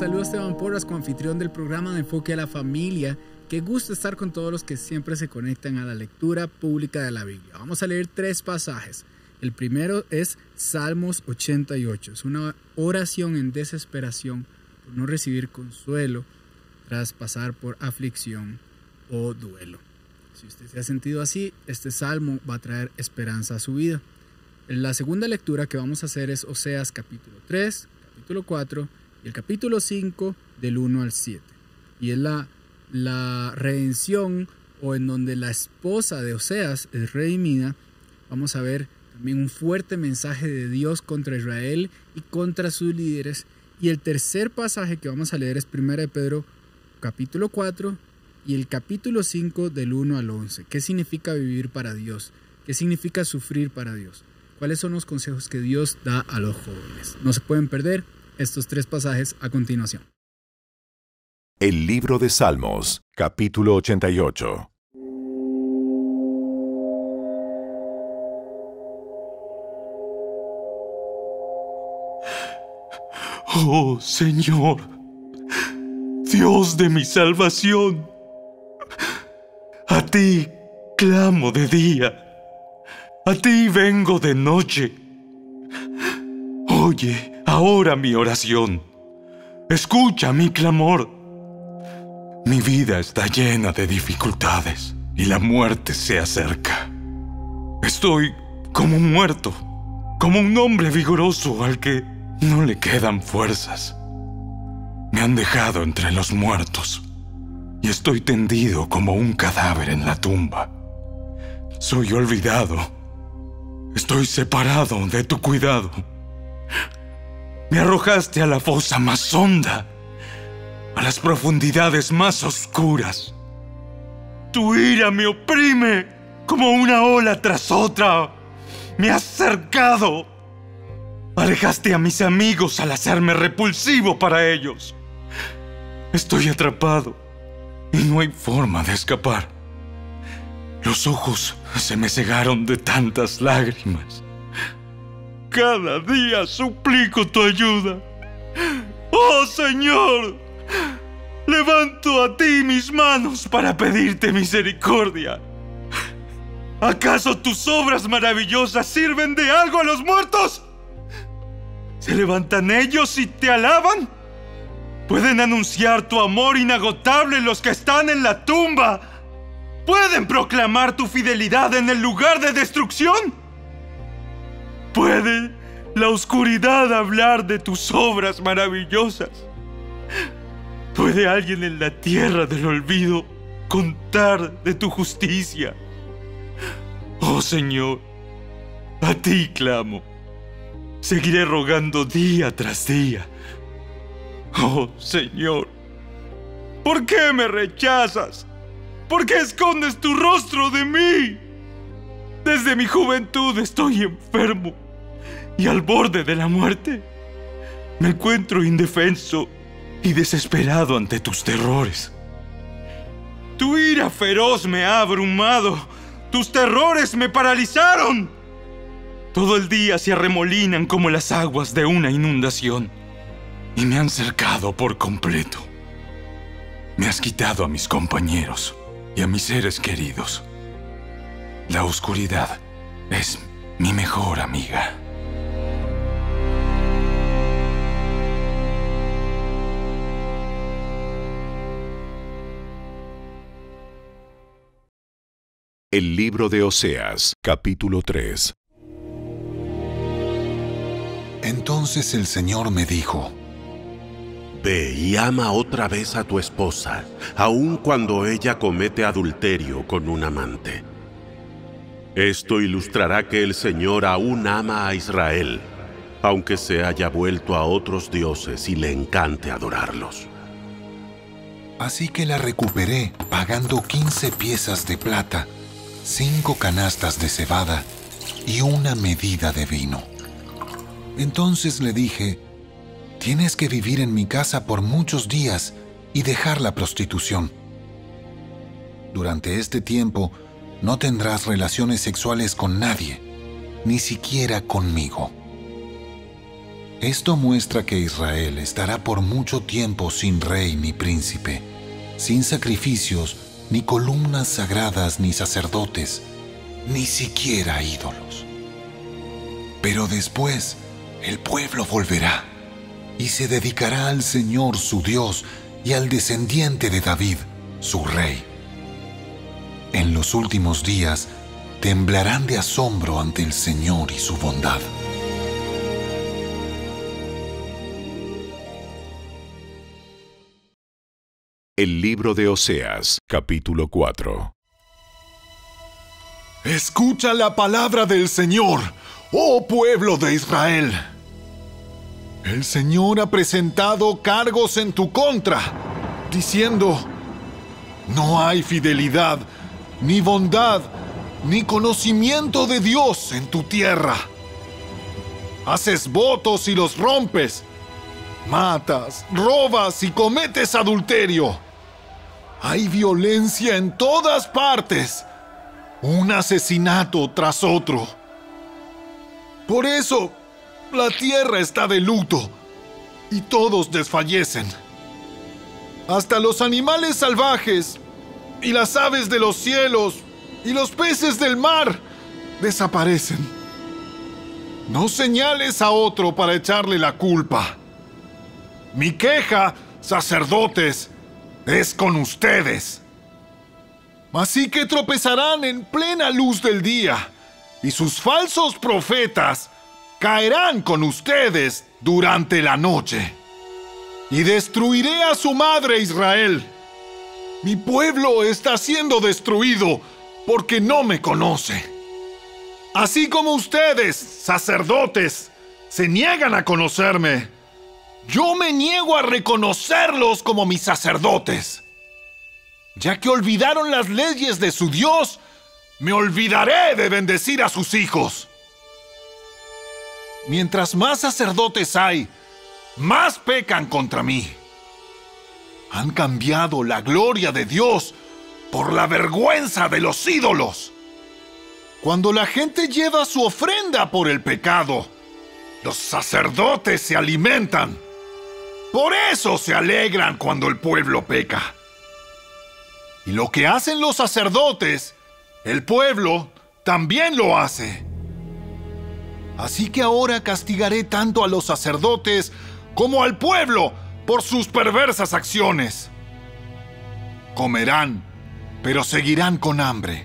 saluda Esteban Porras, anfitrión del programa de Enfoque a la Familia. Qué gusto estar con todos los que siempre se conectan a la lectura pública de la Biblia. Vamos a leer tres pasajes. El primero es Salmos 88. Es una oración en desesperación por no recibir consuelo tras pasar por aflicción o duelo. Si usted se ha sentido así, este salmo va a traer esperanza a su vida. La segunda lectura que vamos a hacer es Oseas capítulo 3, capítulo 4 y el capítulo 5 del 1 al 7. Y es la, la redención o en donde la esposa de Oseas es redimida. Vamos a ver también un fuerte mensaje de Dios contra Israel y contra sus líderes. Y el tercer pasaje que vamos a leer es 1 de Pedro capítulo 4 y el capítulo 5 del 1 al 11. ¿Qué significa vivir para Dios? ¿Qué significa sufrir para Dios? ¿Cuáles son los consejos que Dios da a los jóvenes? No se pueden perder estos tres pasajes a continuación. El libro de Salmos, capítulo 88. Oh Señor, Dios de mi salvación, a ti clamo de día a ti vengo de noche. Oye ahora mi oración. Escucha mi clamor. Mi vida está llena de dificultades y la muerte se acerca. Estoy como un muerto, como un hombre vigoroso al que no le quedan fuerzas. Me han dejado entre los muertos y estoy tendido como un cadáver en la tumba. Soy olvidado Estoy separado de tu cuidado. Me arrojaste a la fosa más honda, a las profundidades más oscuras. Tu ira me oprime como una ola tras otra. Me has cercado. Alejaste a mis amigos al hacerme repulsivo para ellos. Estoy atrapado y no hay forma de escapar. Los ojos se me cegaron de tantas lágrimas. Cada día suplico tu ayuda. Oh Señor, levanto a ti mis manos para pedirte misericordia. ¿Acaso tus obras maravillosas sirven de algo a los muertos? ¿Se levantan ellos y te alaban? ¿Pueden anunciar tu amor inagotable los que están en la tumba? ¿Pueden proclamar tu fidelidad en el lugar de destrucción? ¿Puede la oscuridad hablar de tus obras maravillosas? ¿Puede alguien en la tierra del olvido contar de tu justicia? Oh Señor, a ti clamo. Seguiré rogando día tras día. Oh Señor, ¿por qué me rechazas? ¿Por qué escondes tu rostro de mí? Desde mi juventud estoy enfermo y al borde de la muerte. Me encuentro indefenso y desesperado ante tus terrores. Tu ira feroz me ha abrumado. Tus terrores me paralizaron. Todo el día se arremolinan como las aguas de una inundación y me han cercado por completo. Me has quitado a mis compañeros y a mis seres queridos. La oscuridad es mi mejor amiga. El libro de Oseas, capítulo 3. Entonces el Señor me dijo, Ve y ama otra vez a tu esposa, aun cuando ella comete adulterio con un amante. Esto ilustrará que el Señor aún ama a Israel, aunque se haya vuelto a otros dioses y le encante adorarlos. Así que la recuperé pagando 15 piezas de plata, cinco canastas de cebada y una medida de vino. Entonces le dije, Tienes que vivir en mi casa por muchos días y dejar la prostitución. Durante este tiempo no tendrás relaciones sexuales con nadie, ni siquiera conmigo. Esto muestra que Israel estará por mucho tiempo sin rey ni príncipe, sin sacrificios, ni columnas sagradas, ni sacerdotes, ni siquiera ídolos. Pero después el pueblo volverá y se dedicará al Señor su Dios y al descendiente de David, su rey. En los últimos días temblarán de asombro ante el Señor y su bondad. El libro de Oseas, capítulo 4. Escucha la palabra del Señor, oh pueblo de Israel. El Señor ha presentado cargos en tu contra, diciendo, no hay fidelidad, ni bondad, ni conocimiento de Dios en tu tierra. Haces votos y los rompes. Matas, robas y cometes adulterio. Hay violencia en todas partes. Un asesinato tras otro. Por eso, la tierra está de luto y todos desfallecen. Hasta los animales salvajes y las aves de los cielos y los peces del mar desaparecen. No señales a otro para echarle la culpa. Mi queja, sacerdotes, es con ustedes. Así que tropezarán en plena luz del día, y sus falsos profetas caerán con ustedes durante la noche. Y destruiré a su madre Israel. Mi pueblo está siendo destruido porque no me conoce. Así como ustedes, sacerdotes, se niegan a conocerme, yo me niego a reconocerlos como mis sacerdotes. Ya que olvidaron las leyes de su Dios, me olvidaré de bendecir a sus hijos. Mientras más sacerdotes hay, más pecan contra mí. Han cambiado la gloria de Dios por la vergüenza de los ídolos. Cuando la gente lleva su ofrenda por el pecado, los sacerdotes se alimentan. Por eso se alegran cuando el pueblo peca. Y lo que hacen los sacerdotes, el pueblo también lo hace. Así que ahora castigaré tanto a los sacerdotes como al pueblo por sus perversas acciones. Comerán, pero seguirán con hambre.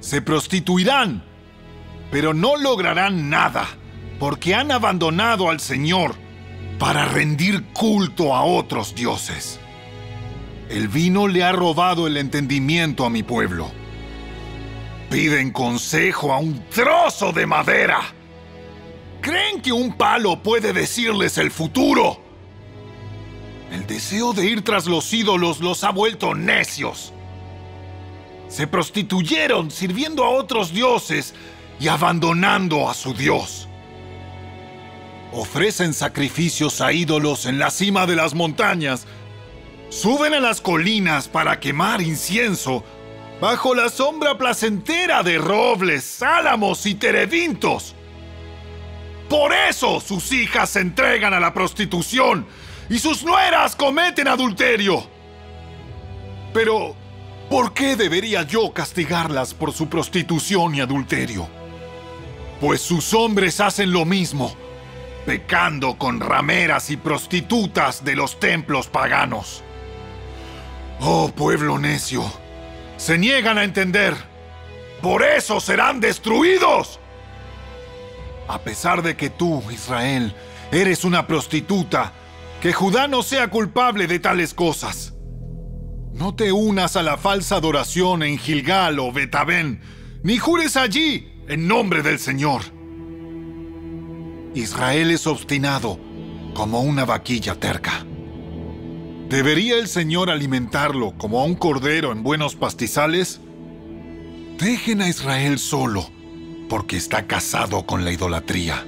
Se prostituirán, pero no lograrán nada, porque han abandonado al Señor para rendir culto a otros dioses. El vino le ha robado el entendimiento a mi pueblo. Piden consejo a un trozo de madera. ¿Creen que un palo puede decirles el futuro? El deseo de ir tras los ídolos los ha vuelto necios. Se prostituyeron sirviendo a otros dioses y abandonando a su Dios. Ofrecen sacrificios a ídolos en la cima de las montañas. Suben a las colinas para quemar incienso bajo la sombra placentera de robles, álamos y terebintos. Por eso sus hijas se entregan a la prostitución y sus nueras cometen adulterio. Pero, ¿por qué debería yo castigarlas por su prostitución y adulterio? Pues sus hombres hacen lo mismo pecando con rameras y prostitutas de los templos paganos. Oh pueblo necio, se niegan a entender. Por eso serán destruidos. A pesar de que tú, Israel, eres una prostituta, que Judá no sea culpable de tales cosas. No te unas a la falsa adoración en Gilgal o Betabén, ni jures allí en nombre del Señor. Israel es obstinado como una vaquilla terca. ¿Debería el Señor alimentarlo como a un cordero en buenos pastizales? Dejen a Israel solo, porque está casado con la idolatría.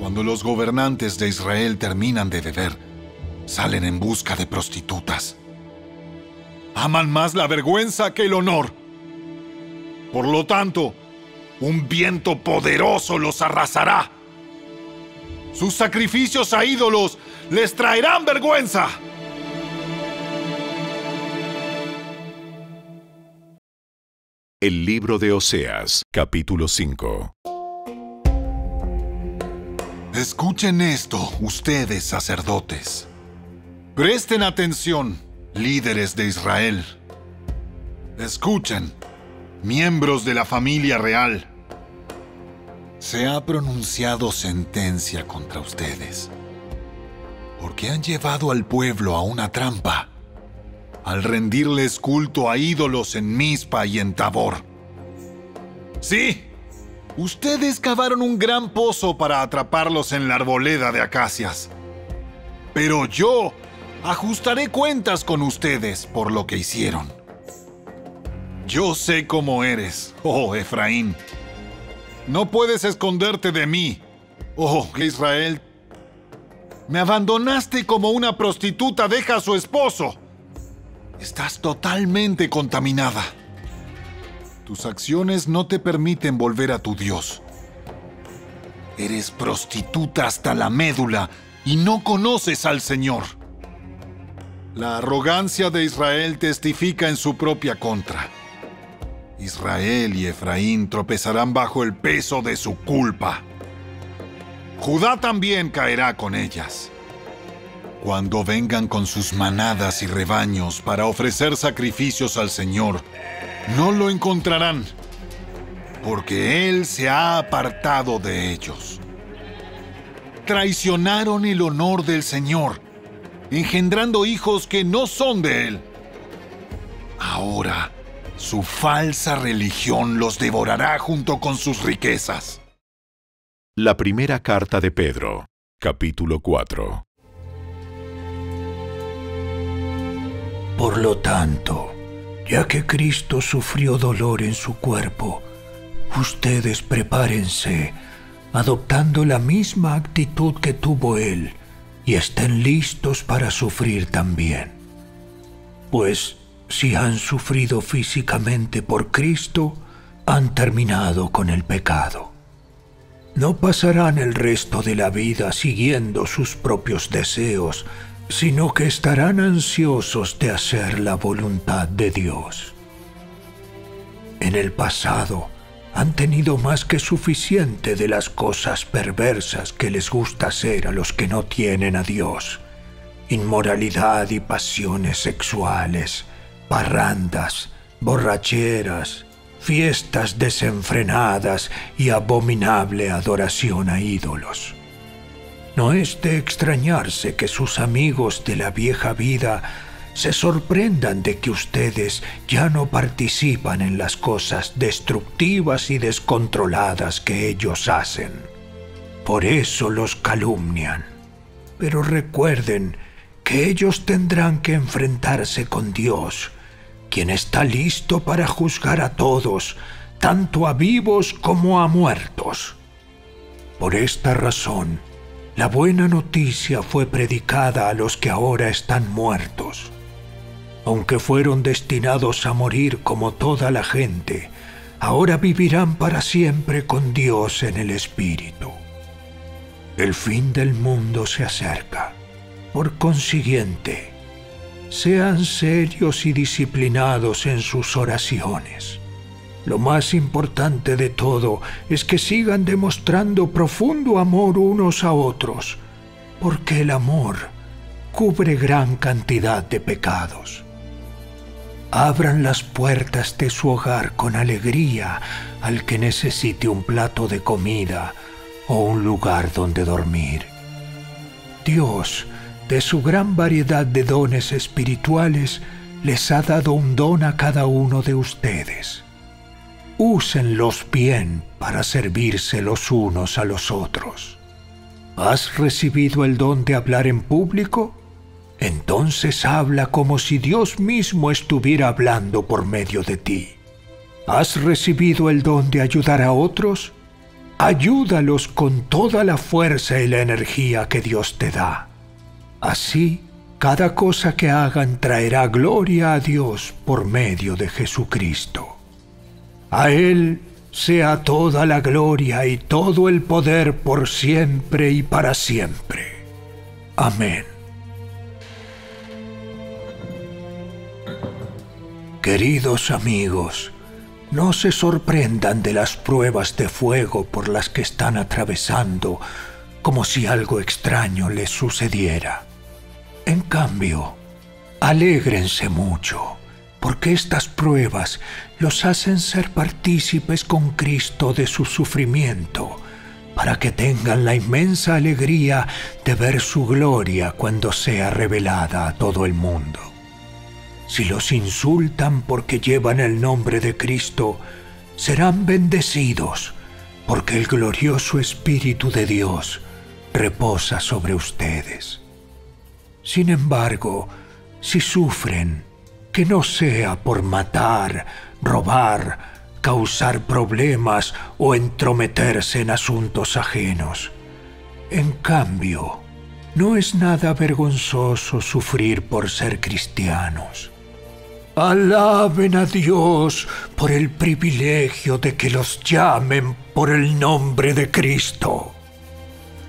Cuando los gobernantes de Israel terminan de beber, salen en busca de prostitutas. Aman más la vergüenza que el honor. Por lo tanto, un viento poderoso los arrasará Sus sacrificios a ídolos les traerán vergüenza. El libro de Oseas, capítulo 5. Escuchen esto, ustedes sacerdotes. Presten atención, líderes de Israel. Escuchen, miembros de la familia real. Se ha pronunciado sentencia contra ustedes, porque han llevado al pueblo a una trampa al rendirles culto a ídolos en Mizpa y en Tabor. Sí, ustedes cavaron un gran pozo para atraparlos en la arboleda de acacias. Pero yo ajustaré cuentas con ustedes por lo que hicieron. Yo sé cómo eres, oh Efraín. No puedes esconderte de mí, oh Israel. Me abandonaste como una prostituta deja a su esposo. Estás totalmente contaminada. Tus acciones no te permiten volver a tu Dios. Eres prostituta hasta la médula y no conoces al Señor. La arrogancia de Israel testifica en su propia contra. Israel y Efraín tropezarán bajo el peso de su culpa. Judá también caerá con ellas. Cuando vengan con sus manadas y rebaños para ofrecer sacrificios al Señor, no lo encontrarán, porque Él se ha apartado de ellos. Traicionaron el honor del Señor, engendrando hijos que no son de Él. Ahora, su falsa religión los devorará junto con sus riquezas. La primera carta de Pedro, capítulo 4. Por lo tanto, ya que Cristo sufrió dolor en su cuerpo, ustedes prepárense, adoptando la misma actitud que tuvo Él, y estén listos para sufrir también. Pues si han sufrido físicamente por Cristo, han terminado con el pecado. No pasarán el resto de la vida siguiendo sus propios deseos, sino que estarán ansiosos de hacer la voluntad de Dios. En el pasado han tenido más que suficiente de las cosas perversas que les gusta hacer a los que no tienen a Dios. Inmoralidad y pasiones sexuales, parrandas, borracheras, fiestas desenfrenadas y abominable adoración a ídolos. No es de extrañarse que sus amigos de la vieja vida se sorprendan de que ustedes ya no participan en las cosas destructivas y descontroladas que ellos hacen. Por eso los calumnian. Pero recuerden que ellos tendrán que enfrentarse con Dios, quien está listo para juzgar a todos, tanto a vivos como a muertos. Por esta razón, la buena noticia fue predicada a los que ahora están muertos. Aunque fueron destinados a morir como toda la gente, ahora vivirán para siempre con Dios en el Espíritu. El fin del mundo se acerca. Por consiguiente, sean serios y disciplinados en sus oraciones. Lo más importante de todo es que sigan demostrando profundo amor unos a otros, porque el amor cubre gran cantidad de pecados. Abran las puertas de su hogar con alegría al que necesite un plato de comida o un lugar donde dormir. Dios, de su gran variedad de dones espirituales, les ha dado un don a cada uno de ustedes úsenlos bien para servirse los unos a los otros. ¿Has recibido el don de hablar en público? Entonces habla como si Dios mismo estuviera hablando por medio de ti. ¿Has recibido el don de ayudar a otros? Ayúdalos con toda la fuerza y la energía que Dios te da. Así, cada cosa que hagan traerá gloria a Dios por medio de Jesucristo. A Él sea toda la gloria y todo el poder por siempre y para siempre. Amén. Queridos amigos, no se sorprendan de las pruebas de fuego por las que están atravesando como si algo extraño les sucediera. En cambio, alégrense mucho, porque estas pruebas los hacen ser partícipes con Cristo de su sufrimiento, para que tengan la inmensa alegría de ver su gloria cuando sea revelada a todo el mundo. Si los insultan porque llevan el nombre de Cristo, serán bendecidos, porque el glorioso Espíritu de Dios reposa sobre ustedes. Sin embargo, si sufren, que no sea por matar, robar, causar problemas o entrometerse en asuntos ajenos. En cambio, no es nada vergonzoso sufrir por ser cristianos. Alaben a Dios por el privilegio de que los llamen por el nombre de Cristo.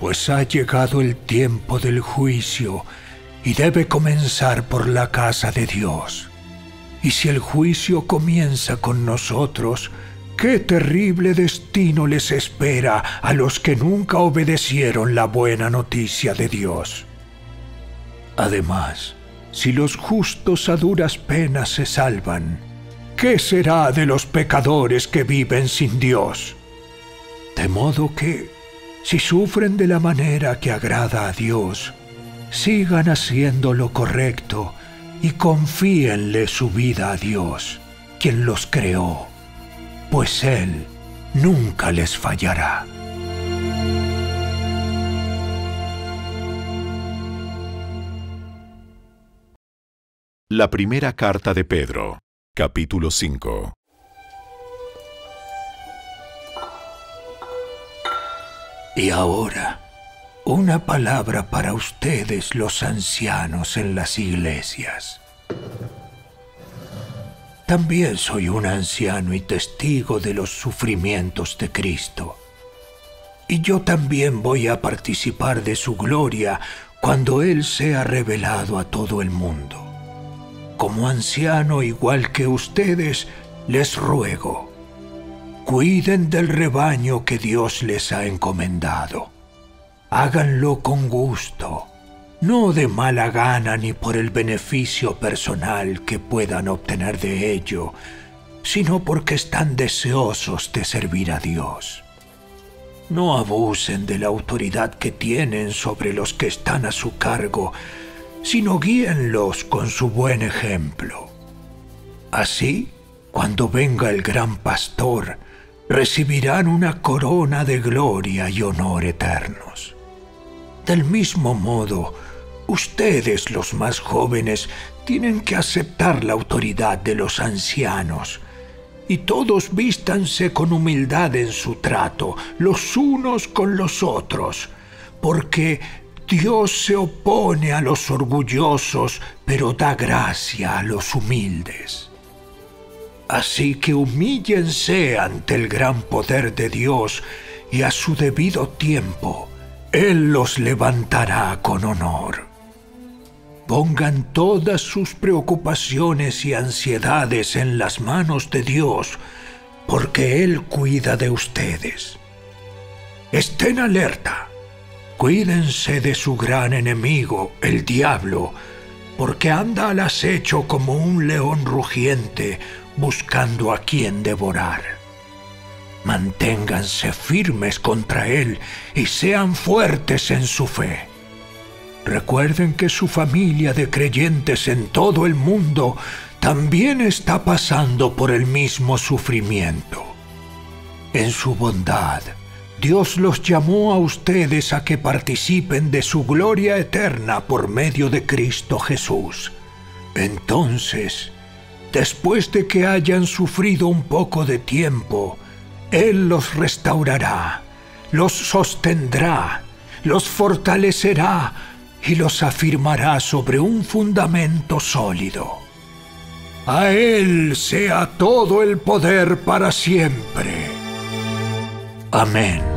Pues ha llegado el tiempo del juicio y debe comenzar por la casa de Dios. Y si el juicio comienza con nosotros, qué terrible destino les espera a los que nunca obedecieron la buena noticia de Dios. Además, si los justos a duras penas se salvan, ¿qué será de los pecadores que viven sin Dios? De modo que, si sufren de la manera que agrada a Dios, sigan haciendo lo correcto y confíenle su vida a Dios, quien los creó, pues Él nunca les fallará. La primera carta de Pedro, capítulo 5. Y ahora, una palabra para ustedes los ancianos en las iglesias. También soy un anciano y testigo de los sufrimientos de Cristo. Y yo también voy a participar de su gloria cuando Él sea revelado a todo el mundo como anciano igual que ustedes, les ruego, cuiden del rebaño que Dios les ha encomendado. Háganlo con gusto, no de mala gana ni por el beneficio personal que puedan obtener de ello, sino porque están deseosos de servir a Dios. No abusen de la autoridad que tienen sobre los que están a su cargo, sino guíenlos con su buen ejemplo. Así, cuando venga el gran pastor, recibirán una corona de gloria y honor eternos. Del mismo modo, ustedes los más jóvenes tienen que aceptar la autoridad de los ancianos, y todos vístanse con humildad en su trato, los unos con los otros, porque Dios se opone a los orgullosos, pero da gracia a los humildes. Así que humíllense ante el gran poder de Dios y a su debido tiempo Él los levantará con honor. Pongan todas sus preocupaciones y ansiedades en las manos de Dios, porque Él cuida de ustedes. Estén alerta Cuídense de su gran enemigo, el diablo, porque anda al acecho como un león rugiente buscando a quien devorar. Manténganse firmes contra él y sean fuertes en su fe. Recuerden que su familia de creyentes en todo el mundo también está pasando por el mismo sufrimiento. En su bondad, Dios los llamó a ustedes a que participen de su gloria eterna por medio de Cristo Jesús. Entonces, después de que hayan sufrido un poco de tiempo, Él los restaurará, los sostendrá, los fortalecerá y los afirmará sobre un fundamento sólido. A Él sea todo el poder para siempre. Amén.